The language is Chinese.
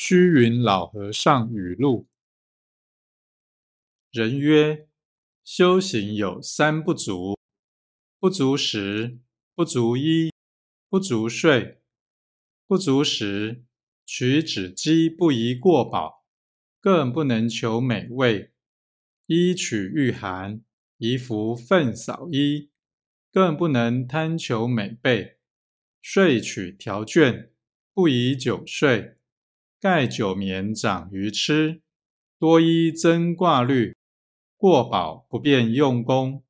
虚云老和尚语录：人曰，修行有三不足：不足食，不足衣，不足睡。不足食，取止饥不宜过饱，更不能求美味；衣取御寒，宜服粪扫衣，更不能贪求美被；睡取调倦，不宜久睡。盖久眠长于痴，多衣增挂虑，过饱不便用功。